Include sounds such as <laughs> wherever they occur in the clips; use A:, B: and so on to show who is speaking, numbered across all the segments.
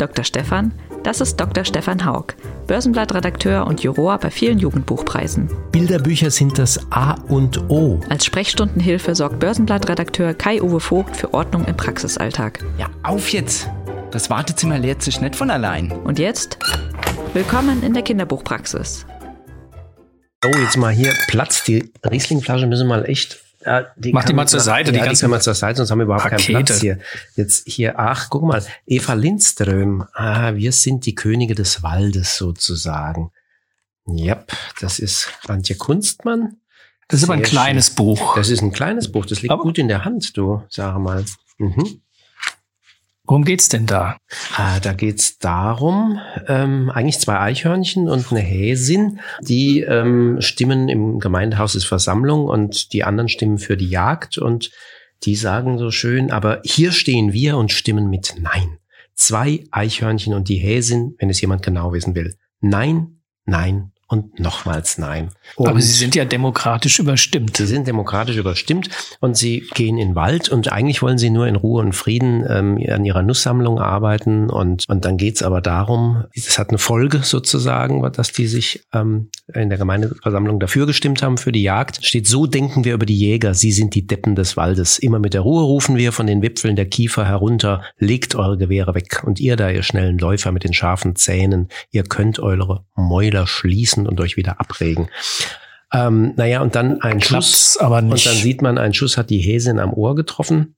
A: Dr. Stefan, das ist Dr. Stefan Haug, Börsenblattredakteur und Juror bei vielen Jugendbuchpreisen.
B: Bilderbücher sind das A und O.
A: Als Sprechstundenhilfe sorgt Börsenblattredakteur Kai-Uwe Vogt für Ordnung im Praxisalltag.
C: Ja, auf jetzt! Das Wartezimmer leert sich nicht von allein.
A: Und jetzt? Willkommen in der Kinderbuchpraxis.
B: Oh, jetzt mal hier Platz. Die Rieslingflasche müssen mal echt. Ja, die
D: Mach die mal zur Seite,
B: Ja,
D: die
B: die
D: ganzen
B: können wir zur Seite, sonst haben wir überhaupt
D: Pakete.
B: keinen Platz hier. Jetzt hier, ach, guck mal, Eva Lindström. Ah, wir sind die Könige des Waldes sozusagen. Yep, das ist Antje Kunstmann.
D: Das ist aber ein
B: Sehr
D: kleines Buch.
B: Das ist ein kleines Buch, das liegt
D: Aber-
B: gut in der Hand, du, sag mal. Mhm.
D: Worum geht's denn da?
B: Ah, da geht's darum, ähm, eigentlich zwei Eichhörnchen und eine Häsin, die ähm, stimmen im Gemeindehaus ist Versammlung und die anderen stimmen für die Jagd und die sagen so schön, aber hier stehen wir und stimmen mit Nein. Zwei Eichhörnchen und die Häsin, wenn es jemand genau wissen will. Nein, nein und nochmals Nein.
D: aber
B: Und-
D: Sie sind ja demokratisch überstimmt.
B: Sie sind demokratisch überstimmt und sie gehen in den Wald und eigentlich wollen sie nur in Ruhe und Frieden ähm, an ihrer Nusssammlung arbeiten und, und dann geht's aber darum, es hat eine Folge sozusagen, dass die sich ähm, in der Gemeindeversammlung dafür gestimmt haben für die Jagd. Steht, so denken wir über die Jäger, sie sind die Deppen des Waldes. Immer mit der Ruhe rufen wir von den Wipfeln der Kiefer herunter, legt eure Gewehre weg und ihr da, ihr schnellen Läufer mit den scharfen Zähnen, ihr könnt eure Mäuler schließen und euch wieder abregen. Ähm, naja, und dann ein
D: Klappt's
B: Schuss.
D: aber
B: Und
D: nicht.
B: dann sieht man, ein Schuss hat die Häsin am Ohr getroffen.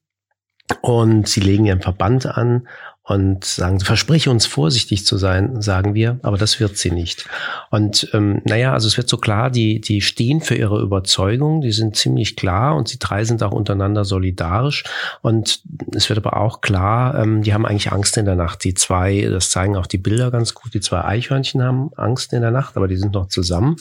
B: Und sie legen ihren Verband an und sagen, versprich uns vorsichtig zu sein, sagen wir, aber das wird sie nicht. Und ähm, naja, also es wird so klar, die, die stehen für ihre Überzeugung, die sind ziemlich klar und sie drei sind auch untereinander solidarisch. Und es wird aber auch klar, ähm, die haben eigentlich Angst in der Nacht. Die zwei, das zeigen auch die Bilder ganz gut, die zwei Eichhörnchen haben Angst in der Nacht, aber die sind noch zusammen.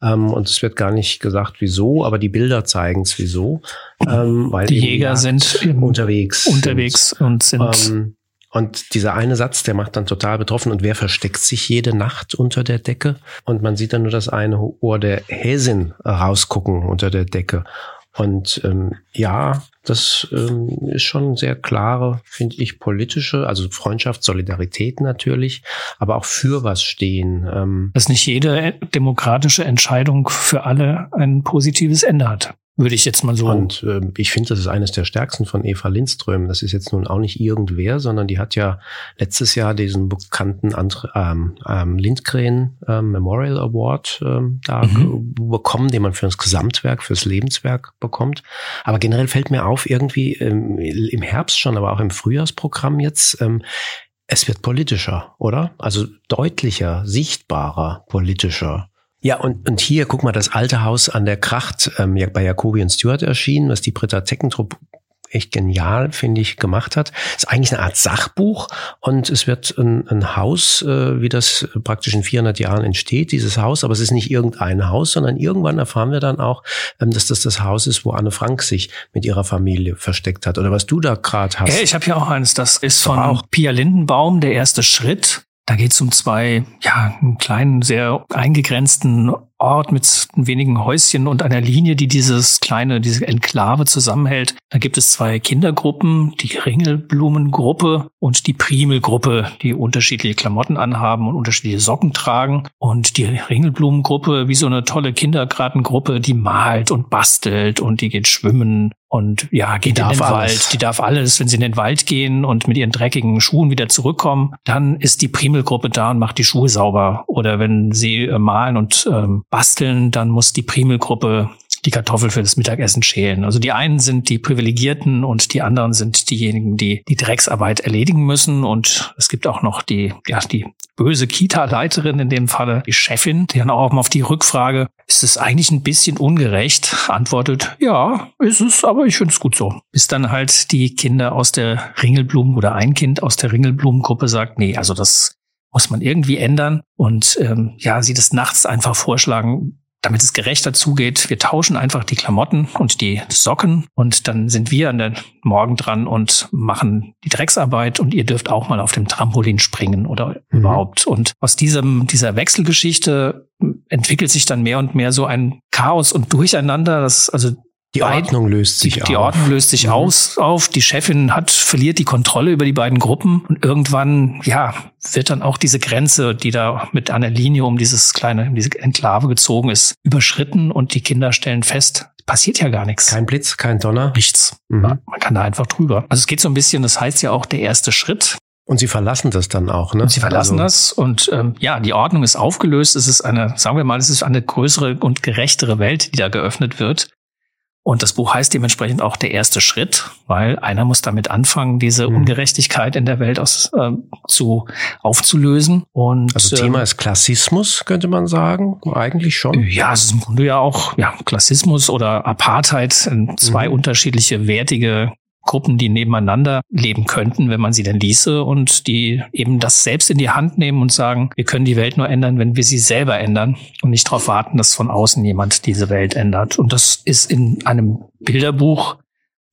B: Ähm, und es wird gar nicht gesagt, wieso, aber die Bilder zeigen es wieso. Ähm, weil
D: die Jäger sind
B: unterwegs.
D: unterwegs und sind
B: Ähm, und dieser eine Satz, der macht dann total betroffen. Und wer versteckt sich jede Nacht unter der Decke? Und man sieht dann nur das eine Ohr der Häsin rausgucken unter der Decke. Und ähm, ja, das ähm, ist schon sehr klare, finde ich, politische, also Freundschaft, Solidarität natürlich, aber auch für was stehen. Ähm,
D: dass nicht jede demokratische Entscheidung für alle ein positives Ende hat. Würde ich jetzt mal so.
B: Und ähm, ich finde, das ist eines der stärksten von Eva Lindström. Das ist jetzt nun auch nicht irgendwer, sondern die hat ja letztes Jahr diesen bekannten Andre, ähm, ähm, Lindgren ähm, Memorial Award ähm, da
D: Mhm.
B: bekommen, den man für das Gesamtwerk, fürs Lebenswerk bekommt. Aber generell fällt mir auf, irgendwie ähm, im Herbst schon, aber auch im Frühjahrsprogramm jetzt, ähm, es wird politischer, oder? Also deutlicher, sichtbarer, politischer. Ja, und, und hier, guck mal, das alte Haus an der Kracht ähm, bei Jacobi und Stewart erschienen, was die Britta Teckentrupp echt genial, finde ich, gemacht hat. Ist eigentlich eine Art Sachbuch und es wird ein, ein Haus, äh, wie das praktisch in 400 Jahren entsteht, dieses Haus, aber es ist nicht irgendein Haus, sondern irgendwann erfahren wir dann auch, ähm, dass das das Haus ist, wo Anne Frank sich mit ihrer Familie versteckt hat. Oder was du da gerade hast.
D: Ja, ich habe hier auch eines, das ist von
B: auch.
D: Pia Lindenbaum, der erste Schritt. Da geht es um zwei, ja, einen kleinen, sehr eingegrenzten Ort mit wenigen Häuschen und einer Linie, die dieses kleine, diese Enklave zusammenhält. Da gibt es zwei Kindergruppen, die Ringelblumengruppe und die Primelgruppe, die unterschiedliche Klamotten anhaben und unterschiedliche Socken tragen. Und die Ringelblumengruppe, wie so eine tolle Kindergartengruppe, die malt und bastelt und die geht schwimmen und ja, geht in
B: darf
D: den
B: alles.
D: Wald. Die darf alles. Wenn sie in den Wald gehen und mit ihren dreckigen Schuhen wieder zurückkommen, dann ist die Primelgruppe da und macht die Schuhe sauber. Oder wenn sie äh, malen und ähm, basteln, dann muss die Primelgruppe die Kartoffel für das Mittagessen schälen. Also die einen sind die Privilegierten und die anderen sind diejenigen, die die Drecksarbeit erledigen müssen. Und es gibt auch noch die, ja, die böse Kita-Leiterin in dem Falle, die Chefin, die dann auch auf die Rückfrage, ist es eigentlich ein bisschen ungerecht, antwortet, ja, ist es, aber ich finde es gut so. Bis dann halt die Kinder aus der Ringelblumen oder ein Kind aus der Ringelblumengruppe sagt, nee, also das muss man irgendwie ändern. Und ähm, ja, sie des Nachts einfach vorschlagen, damit es gerechter zugeht, wir tauschen einfach die Klamotten und die Socken und dann sind wir an der Morgen dran und machen die Drecksarbeit und ihr dürft auch mal auf dem Trampolin springen oder mhm. überhaupt. Und aus diesem, dieser Wechselgeschichte entwickelt sich dann mehr und mehr so ein Chaos und Durcheinander, das also
B: die Ordnung löst sich
D: die,
B: auf.
D: Die Ordnung löst sich mhm. aus, auf. Die Chefin hat, verliert die Kontrolle über die beiden Gruppen und irgendwann, ja, wird dann auch diese Grenze, die da mit einer Linie um dieses kleine, um diese Enklave gezogen ist, überschritten und die Kinder stellen fest, passiert ja gar nichts.
B: Kein Blitz, kein Donner.
D: Nichts. Mhm. Man kann da einfach drüber. Also es geht so ein bisschen, das heißt ja auch der erste Schritt.
B: Und sie verlassen das dann auch, ne?
D: Und sie verlassen also. das und ähm, ja, die Ordnung ist aufgelöst. Es ist eine, sagen wir mal, es ist eine größere und gerechtere Welt, die da geöffnet wird. Und das Buch heißt dementsprechend auch der erste Schritt, weil einer muss damit anfangen, diese mhm. Ungerechtigkeit in der Welt aus, äh, zu aufzulösen. Und
B: also Thema ähm, ist Klassismus, könnte man sagen, eigentlich schon.
D: Ja, es ist im Grunde ja auch ja Klassismus oder Apartheid, zwei mhm. unterschiedliche wertige Gruppen, die nebeneinander leben könnten, wenn man sie denn ließe und die eben das selbst in die Hand nehmen und sagen, wir können die Welt nur ändern, wenn wir sie selber ändern und nicht darauf warten, dass von außen jemand diese Welt ändert. Und das ist in einem Bilderbuch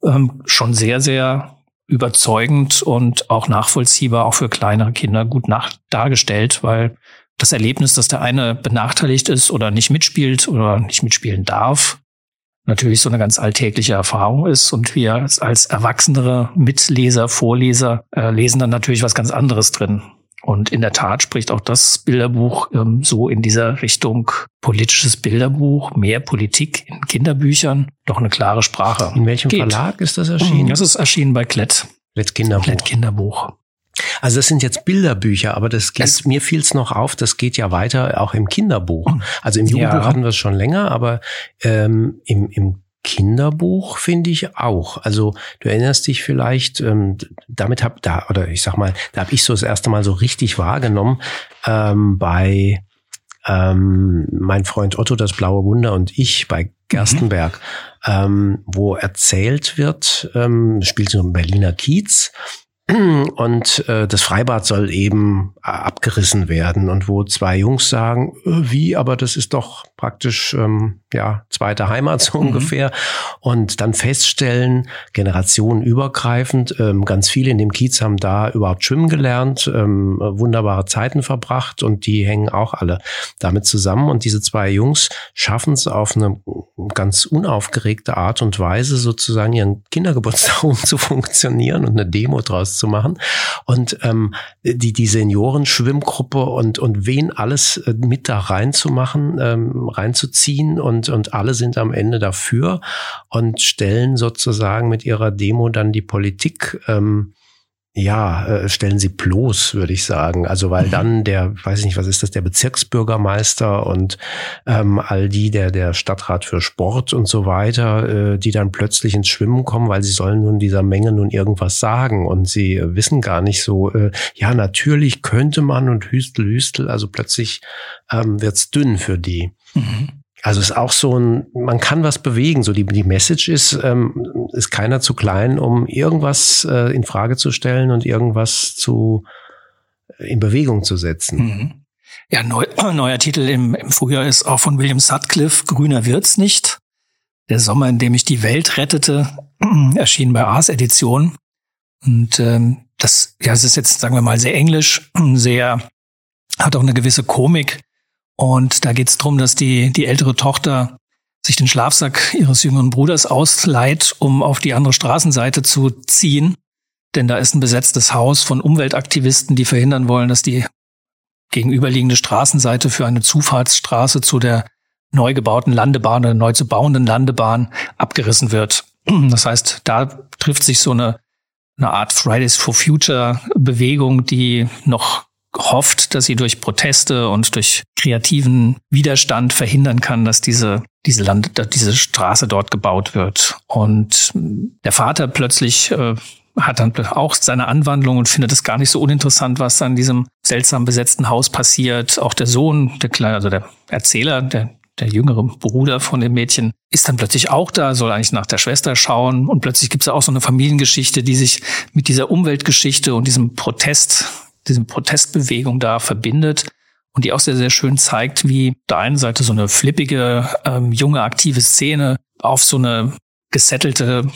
D: ähm, schon sehr, sehr überzeugend und auch nachvollziehbar, auch für kleinere Kinder gut nach dargestellt, weil das Erlebnis, dass der eine benachteiligt ist oder nicht mitspielt oder nicht mitspielen darf, natürlich so eine ganz alltägliche Erfahrung ist und wir als erwachsenere Mitleser, Vorleser äh, lesen dann natürlich was ganz anderes drin. Und in der Tat spricht auch das Bilderbuch ähm, so in dieser Richtung politisches Bilderbuch, mehr Politik in Kinderbüchern, doch eine klare Sprache.
B: In welchem Geht. Verlag ist das erschienen?
D: Das ist erschienen bei Klett.
B: Klett Kinderbuch.
D: Klett Kinderbuch.
B: Also das sind jetzt Bilderbücher, aber das geht, das, mir fiel es noch auf, das geht ja weiter auch im Kinderbuch. Hm. Also im Jugendbuch ja. hatten wir es schon länger, aber ähm, im, im Kinderbuch finde ich auch. Also du erinnerst dich vielleicht, ähm, damit hab da oder ich sag mal, da habe ich so das erste Mal so richtig wahrgenommen ähm, bei ähm, mein Freund Otto, das blaue Wunder und ich bei Gerstenberg, mhm. ähm, wo erzählt wird, ähm, spielt so ein Berliner Kiez und äh, das Freibad soll eben äh, abgerissen werden. Und wo zwei Jungs sagen, äh, wie, aber das ist doch praktisch ähm, ja zweite Heimat so mhm. ungefähr. Und dann feststellen generationenübergreifend ähm, ganz viele in dem Kiez haben da überhaupt schwimmen gelernt ähm, wunderbare Zeiten verbracht und die hängen auch alle damit zusammen. Und diese zwei Jungs schaffen es auf eine ganz unaufgeregte Art und Weise sozusagen ihren Kindergeburtstag <laughs> um zu funktionieren und eine Demo draus zu machen. Und ähm, die die Seniorenschwimmgruppe und und wen alles äh, mit da reinzumachen ähm, reinzuziehen und, und alle sind am Ende dafür und stellen sozusagen mit ihrer Demo dann die Politik ähm, ja, äh, stellen sie bloß, würde ich sagen. Also weil mhm. dann der, weiß ich nicht, was ist das, der Bezirksbürgermeister und ähm, all die, der der Stadtrat für Sport und so weiter, äh, die dann plötzlich ins Schwimmen kommen, weil sie sollen nun dieser Menge nun irgendwas sagen und sie äh, wissen gar nicht so, äh, ja, natürlich könnte man und hüstel, hüstel, also plötzlich ähm, wird's dünn für die. Mhm. Also ist auch so ein, man kann was bewegen. So die, die Message ist, ähm, ist keiner zu klein, um irgendwas äh, in Frage zu stellen und irgendwas zu äh, in Bewegung zu setzen. Mhm.
D: Ja, neu, <clears throat> neuer Titel im, im Frühjahr ist auch von William Sutcliffe, Grüner wird's nicht. Der Sommer, in dem ich die Welt rettete, <clears throat> erschien bei Ars Edition. Und ähm, das, ja, es ist jetzt, sagen wir mal, sehr englisch, <clears throat> sehr, hat auch eine gewisse Komik. Und da geht es darum, dass die, die ältere Tochter sich den Schlafsack ihres jüngeren Bruders ausleiht, um auf die andere Straßenseite zu ziehen. Denn da ist ein besetztes Haus von Umweltaktivisten, die verhindern wollen, dass die gegenüberliegende Straßenseite für eine Zufahrtsstraße zu der neu gebauten Landebahn oder neu zu bauenden Landebahn abgerissen wird. <clears throat> Das heißt, da trifft sich so eine, eine Art Fridays for Future Bewegung, die noch hofft, dass sie durch Proteste und durch kreativen Widerstand verhindern kann, dass diese diese Land, diese Straße dort gebaut wird. Und der Vater plötzlich äh, hat dann auch seine Anwandlung und findet es gar nicht so uninteressant, was an diesem seltsam besetzten Haus passiert. Auch der Sohn, der kleine, also der Erzähler, der der jüngere Bruder von dem Mädchen, ist dann plötzlich auch da, soll eigentlich nach der Schwester schauen. Und plötzlich gibt es auch so eine Familiengeschichte, die sich mit dieser Umweltgeschichte und diesem Protest diese Protestbewegung da verbindet. und die auch sehr, sehr schön zeigt, wie der einen Seite so eine flippige, ähm, junge, aktive Szene auf so eine gesettelte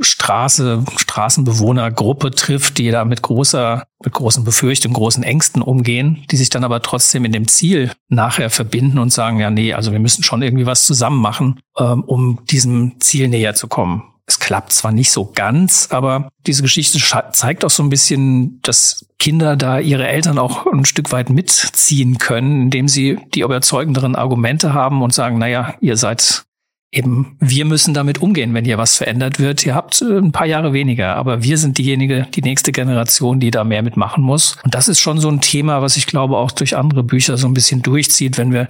D: Straße, Straßenbewohnergruppe trifft, die da mit großer, mit großen Befürchtungen, großen Ängsten umgehen, die sich dann aber trotzdem in dem Ziel nachher verbinden und sagen, ja, nee, also wir müssen schon irgendwie was zusammen machen, ähm, um diesem Ziel näher zu kommen. Es klappt zwar nicht so ganz, aber diese Geschichte zeigt auch so ein bisschen, dass Kinder da ihre Eltern auch ein Stück weit mitziehen können, indem sie die überzeugenderen Argumente haben und sagen, naja, ihr seid eben, wir müssen damit umgehen, wenn hier was verändert wird. Ihr habt äh, ein paar Jahre weniger, aber wir sind diejenige, die nächste Generation, die da mehr mitmachen muss. Und das ist schon so ein Thema, was ich glaube auch durch andere Bücher so ein bisschen durchzieht, wenn wir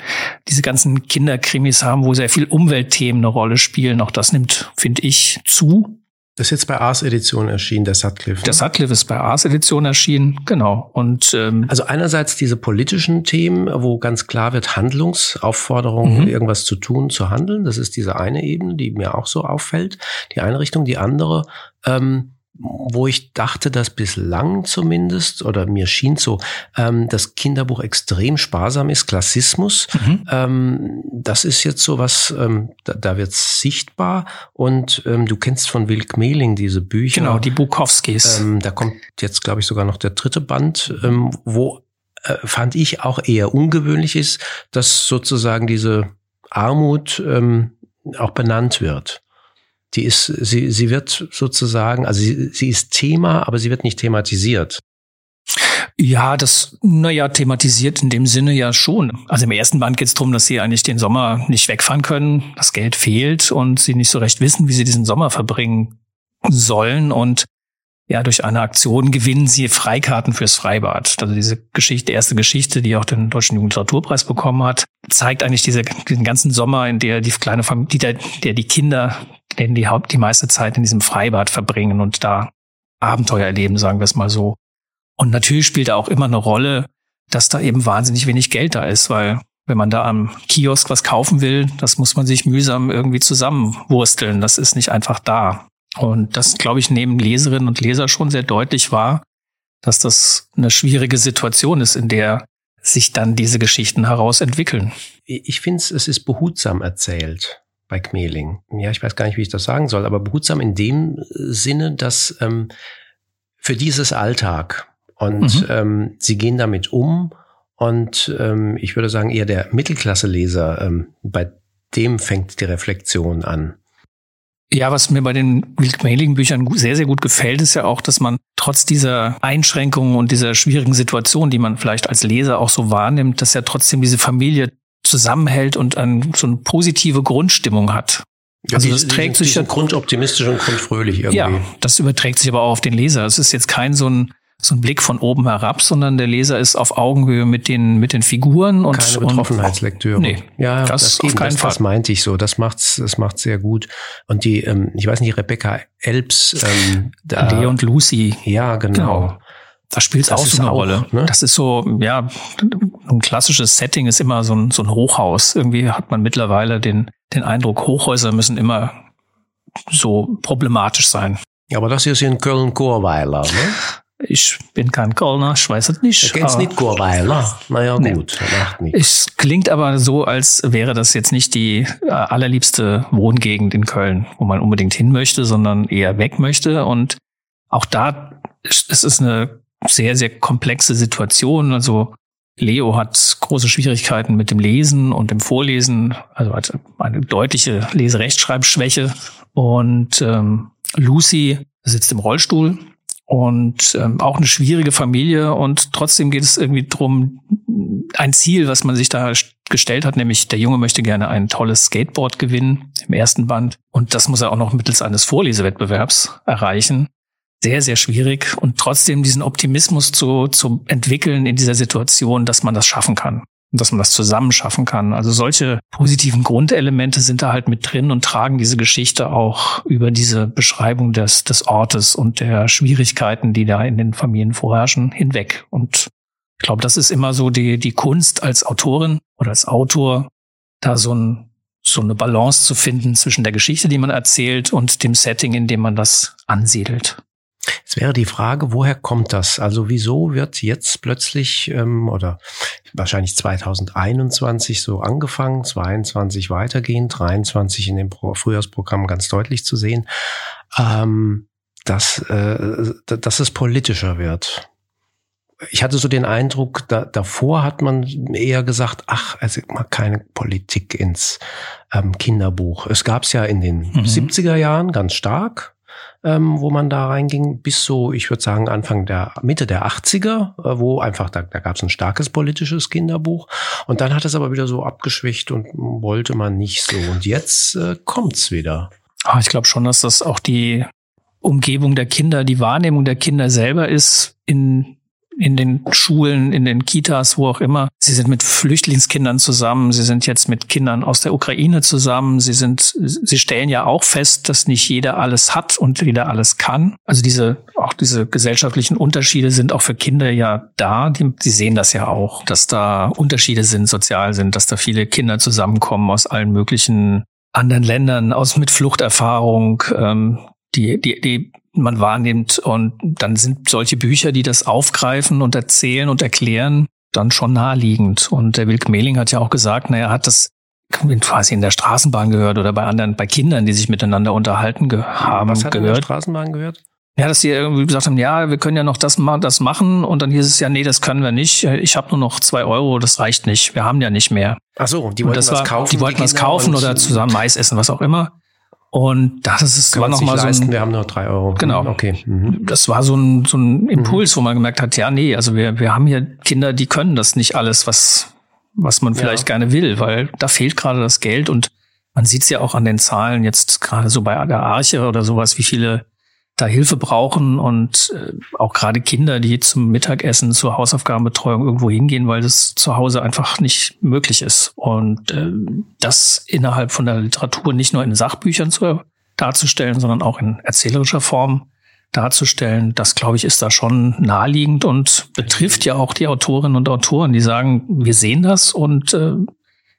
D: diese ganzen Kinderkrimis haben, wo sehr viel Umweltthemen eine Rolle spielen. Auch das nimmt, finde ich, zu.
B: Das ist jetzt bei Ars Edition erschienen, der Sutcliffe.
D: Der ne? Sutcliffe ist bei Ars Edition erschienen, genau. Und
B: ähm, also einerseits diese politischen Themen, wo ganz klar wird Handlungsaufforderungen, mhm. irgendwas zu tun, zu handeln. Das ist diese eine Ebene, die mir auch so auffällt. Die eine Richtung, die andere. Ähm, wo ich dachte, dass bislang zumindest, oder mir schien so, ähm, das Kinderbuch extrem sparsam ist, Klassismus. Mhm. Ähm, das ist jetzt so was, ähm, da, da wird sichtbar. Und ähm, du kennst von Wilk Mehling diese Bücher.
D: Genau, die Bukowskis.
B: Ähm, da kommt jetzt, glaube ich, sogar noch der dritte Band, ähm, wo äh, fand ich auch eher ungewöhnlich ist, dass sozusagen diese Armut ähm, auch benannt wird die ist, sie, sie wird sozusagen, also sie, sie ist Thema, aber sie wird nicht thematisiert.
D: Ja, das, naja, thematisiert in dem Sinne ja schon. Also im ersten Band geht es darum, dass sie eigentlich den Sommer nicht wegfahren können, das Geld fehlt und sie nicht so recht wissen, wie sie diesen Sommer verbringen sollen. Und ja, durch eine Aktion gewinnen sie Freikarten fürs Freibad. Also diese Geschichte, erste Geschichte, die auch den Deutschen Jugendliteraturpreis bekommen hat, zeigt eigentlich diese, diesen ganzen Sommer, in der die kleine Familie, der, der die Kinder, denn die Haupt, die meiste Zeit in diesem Freibad verbringen und da Abenteuer erleben, sagen wir es mal so. Und natürlich spielt da auch immer eine Rolle, dass da eben wahnsinnig wenig Geld da ist, weil wenn man da am Kiosk was kaufen will, das muss man sich mühsam irgendwie zusammenwursteln. Das ist nicht einfach da. Und das, glaube ich, nehmen Leserinnen und Leser schon sehr deutlich wahr, dass das eine schwierige Situation ist, in der sich dann diese Geschichten herausentwickeln.
B: Ich finde es, es ist behutsam erzählt bei Kmeling. Ja, ich weiß gar nicht, wie ich das sagen soll, aber behutsam in dem Sinne, dass ähm, für dieses Alltag und mhm. ähm, sie gehen damit um und ähm, ich würde sagen, eher der Mittelklasse-Leser, ähm, bei dem fängt die Reflexion an.
D: Ja, was mir bei den Mailing Büchern sehr, sehr gut gefällt, ist ja auch, dass man trotz dieser Einschränkungen und dieser schwierigen Situation, die man vielleicht als Leser auch so wahrnimmt, dass ja trotzdem diese Familie zusammenhält und ein, so eine positive Grundstimmung hat.
B: Ja, also das trägt sich ja grundoptimistisch und grundfröhlich irgendwie. Ja,
D: das überträgt sich aber auch auf den Leser. Es ist jetzt kein so ein so ein Blick von oben herab, sondern der Leser ist auf Augenhöhe mit den mit den Figuren und
B: keine Betroffenheitslektüre. Und,
D: nee,
B: ja, das, das auf keinen das, Fall. Das meinte ich so. Das macht's, das macht's sehr gut. Und die, ähm, ich weiß nicht, Rebecca Elbs, ähm,
D: da, Lee und Lucy.
B: Ja, genau. genau.
D: Da spielt es auch so eine auch, Rolle. Ne? Das ist so, ja, ein klassisches Setting ist immer so ein, so ein Hochhaus. Irgendwie hat man mittlerweile den, den Eindruck, Hochhäuser müssen immer so problematisch sein.
B: Ja, aber das ist in Köln-Chorweiler, ne? <laughs>
D: Ich bin kein Kölner, ich weiß es nicht.
B: Du kennst nicht Chorweiler? Naja, nee. gut, macht nichts.
D: Es klingt aber so, als wäre das jetzt nicht die äh, allerliebste Wohngegend in Köln, wo man unbedingt hin möchte, sondern eher weg möchte. Und auch da ist es eine sehr, sehr komplexe Situation. Also Leo hat große Schwierigkeiten mit dem Lesen und dem Vorlesen, also hat eine deutliche Leserechtschreibschwäche. Und ähm, Lucy sitzt im Rollstuhl und ähm, auch eine schwierige Familie. Und trotzdem geht es irgendwie drum ein Ziel, was man sich da gestellt hat, nämlich der Junge möchte gerne ein tolles Skateboard gewinnen im ersten Band. Und das muss er auch noch mittels eines Vorlesewettbewerbs erreichen. Sehr, sehr schwierig. Und trotzdem diesen Optimismus zu, zu entwickeln in dieser Situation, dass man das schaffen kann und dass man das zusammen schaffen kann. Also solche positiven Grundelemente sind da halt mit drin und tragen diese Geschichte auch über diese Beschreibung des, des Ortes und der Schwierigkeiten, die da in den Familien vorherrschen, hinweg. Und ich glaube, das ist immer so die, die Kunst als Autorin oder als Autor, da so, ein, so eine Balance zu finden zwischen der Geschichte, die man erzählt und dem Setting, in dem man das ansiedelt.
B: Es wäre die Frage, woher kommt das? Also wieso wird jetzt plötzlich ähm, oder wahrscheinlich 2021 so angefangen, 22 weitergehen, 23 in dem Frühjahrsprogramm ganz deutlich zu sehen, ähm, dass, äh, dass es politischer wird ich hatte so den Eindruck, da, davor hat man eher gesagt, ach, also mal keine Politik ins ähm, Kinderbuch. Es gab es ja in den mhm. 70er Jahren ganz stark, ähm, wo man da reinging, bis so, ich würde sagen, Anfang der Mitte der 80er, äh, wo einfach, da, da gab es ein starkes politisches Kinderbuch. Und dann hat es aber wieder so abgeschwächt und wollte man nicht so. Und jetzt äh, kommt's wieder.
D: Ah, ich glaube schon, dass das auch die Umgebung der Kinder, die Wahrnehmung der Kinder selber ist in in den Schulen, in den Kitas, wo auch immer. Sie sind mit Flüchtlingskindern zusammen. Sie sind jetzt mit Kindern aus der Ukraine zusammen. Sie sind, sie stellen ja auch fest, dass nicht jeder alles hat und jeder alles kann. Also diese, auch diese gesellschaftlichen Unterschiede sind auch für Kinder ja da. Die, die sehen das ja auch, dass da Unterschiede sind, sozial sind, dass da viele Kinder zusammenkommen aus allen möglichen anderen Ländern, aus mit Fluchterfahrung, ähm, die, die, die man wahrnimmt. Und dann sind solche Bücher, die das aufgreifen und erzählen und erklären, dann schon naheliegend. Und der Wilk Mehling hat ja auch gesagt, naja, er hat das quasi in der Straßenbahn gehört oder bei anderen, bei Kindern, die sich miteinander unterhalten ge haben,
B: Was hat
D: gehört.
B: in der Straßenbahn gehört?
D: Ja, dass sie irgendwie gesagt haben, ja, wir können ja noch das, das machen und dann hieß es ja, nee, das können wir nicht. Ich habe nur noch zwei Euro, das reicht nicht. Wir haben ja nicht mehr.
B: Ach so, die wollten was war, kaufen.
D: Die wollten die was kaufen oder zusammen Mais essen, was auch immer. Und das ist
B: Kann war noch mal so ein, wir haben nur drei Euro.
D: Genau. Okay. Mhm. Das war so ein, so ein Impuls, mhm. wo man gemerkt hat, ja, nee, also wir, wir haben hier Kinder, die können das nicht alles, was, was man vielleicht ja. gerne will, weil da fehlt gerade das Geld und man sieht es ja auch an den Zahlen jetzt gerade so bei der Arche oder sowas, wie viele da Hilfe brauchen und äh, auch gerade Kinder, die zum Mittagessen, zur Hausaufgabenbetreuung irgendwo hingehen, weil das zu Hause einfach nicht möglich ist. Und äh, das innerhalb von der Literatur nicht nur in Sachbüchern zu, darzustellen, sondern auch in erzählerischer Form darzustellen, das glaube ich ist da schon naheliegend und betrifft ja auch die Autorinnen und Autoren, die sagen, wir sehen das und äh,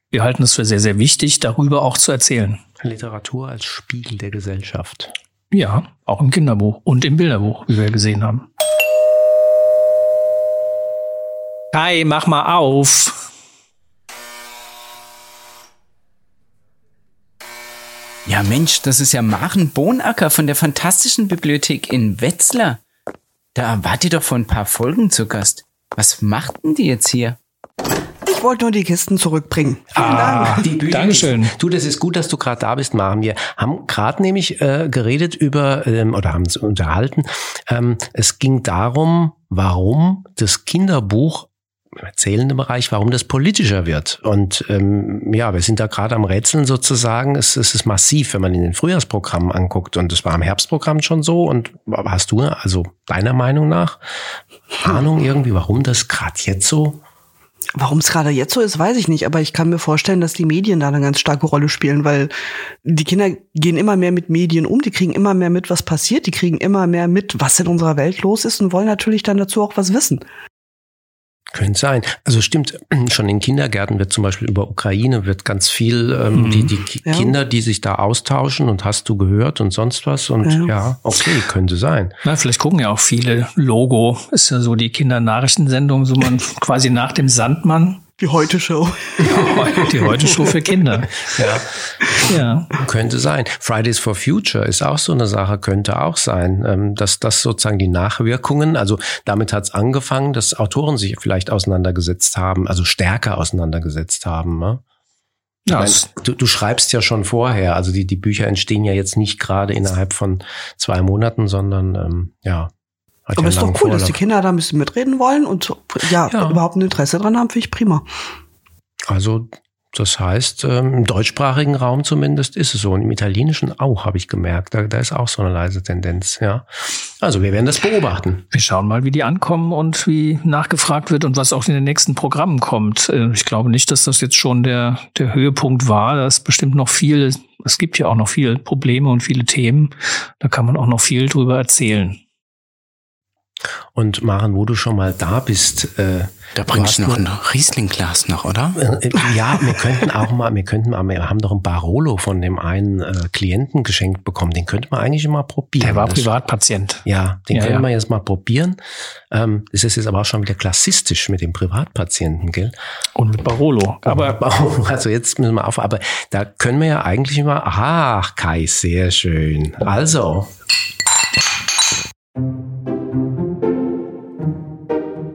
D: wir halten es für sehr, sehr wichtig, darüber auch zu erzählen.
B: Literatur als Spiegel der Gesellschaft.
D: Ja, auch im Kinderbuch und im Bilderbuch, wie wir gesehen haben. Kai, mach mal auf.
C: Ja, Mensch, das ist ja Maren Bohnacker von der Fantastischen Bibliothek in Wetzlar. Da wart ihr doch vor ein paar Folgen zu Gast. Was machten die jetzt hier?
E: Ich wollte nur die Kisten zurückbringen.
B: Vielen ah, Dank. Die Bücher, Dankeschön. Du, das ist gut, dass du gerade da bist, Maren. Wir haben gerade nämlich äh, geredet über ähm, oder haben uns unterhalten. Ähm, es ging darum, warum das Kinderbuch im erzählenden Bereich, warum das politischer wird. Und ähm, ja, wir sind da gerade am Rätseln sozusagen. Es, es ist massiv, wenn man in den Frühjahrsprogrammen anguckt. Und das war im Herbstprogramm schon so. Und hast du, also deiner Meinung nach, Ahnung irgendwie, warum das gerade jetzt so
E: Warum es gerade jetzt so ist, weiß ich nicht, aber ich kann mir vorstellen, dass die Medien da eine ganz starke Rolle spielen, weil die Kinder gehen immer mehr mit Medien um, die kriegen immer mehr mit, was passiert, die kriegen immer mehr mit, was in unserer Welt los ist und wollen natürlich dann dazu auch was wissen.
B: Könnte sein. Also stimmt, <clears throat> schon in Kindergärten wird zum Beispiel über Ukraine wird ganz viel, ähm, mhm. die, die ja. Kinder, die sich da austauschen und hast du gehört und sonst was und ja, ja okay, könnte sein.
D: Na, vielleicht gucken ja auch viele. Logo ist ja so die Kindernachrichtensendung, so man <laughs> quasi nach dem Sandmann
E: die Heute-Show.
D: die Heute-Show für Kinder.
B: Ja. ja. Könnte sein. Fridays for Future ist auch so eine Sache, könnte auch sein, ähm, dass das sozusagen die Nachwirkungen, also damit hat es angefangen, dass Autoren sich vielleicht auseinandergesetzt haben, also stärker auseinandergesetzt haben. Ne? Ja, meine, du, du schreibst ja schon vorher, also die, die Bücher entstehen ja jetzt nicht gerade innerhalb von zwei Monaten, sondern ähm, ja,
E: hat Aber ja ist doch cool, Vorlauf. dass die Kinder da ein bisschen mitreden wollen und ja, ja. überhaupt ein Interesse dran haben, finde ich prima.
B: Also das heißt, ähm, im deutschsprachigen Raum zumindest ist es so. Und im Italienischen auch, habe ich gemerkt. Da, da ist auch so eine leise Tendenz, ja. Also wir werden das beobachten.
D: Wir schauen mal, wie die ankommen und wie nachgefragt wird und was auch in den nächsten Programmen kommt. Äh, ich glaube nicht, dass das jetzt schon der, der Höhepunkt war. Da ist bestimmt noch viel, es gibt ja auch noch viele Probleme und viele Themen. Da kann man auch noch viel drüber erzählen.
B: Und Maren, wo du schon mal da bist, äh,
C: da bringst du noch ein Rieslingglas noch, oder?
B: Äh, äh, ja, wir könnten auch mal, wir könnten mal, wir haben doch ein Barolo von dem einen äh, Klienten geschenkt bekommen. Den könnte man eigentlich mal probieren.
D: Der war das, Privatpatient.
B: Ja, den ja, können ja. wir jetzt mal probieren. Ähm, das ist jetzt aber auch schon wieder klassistisch mit dem Privatpatienten, gell?
D: Und mit Barolo.
B: Aber <laughs> also jetzt müssen wir auf. Aber da können wir ja eigentlich immer. Ach, Kai, sehr schön. Also.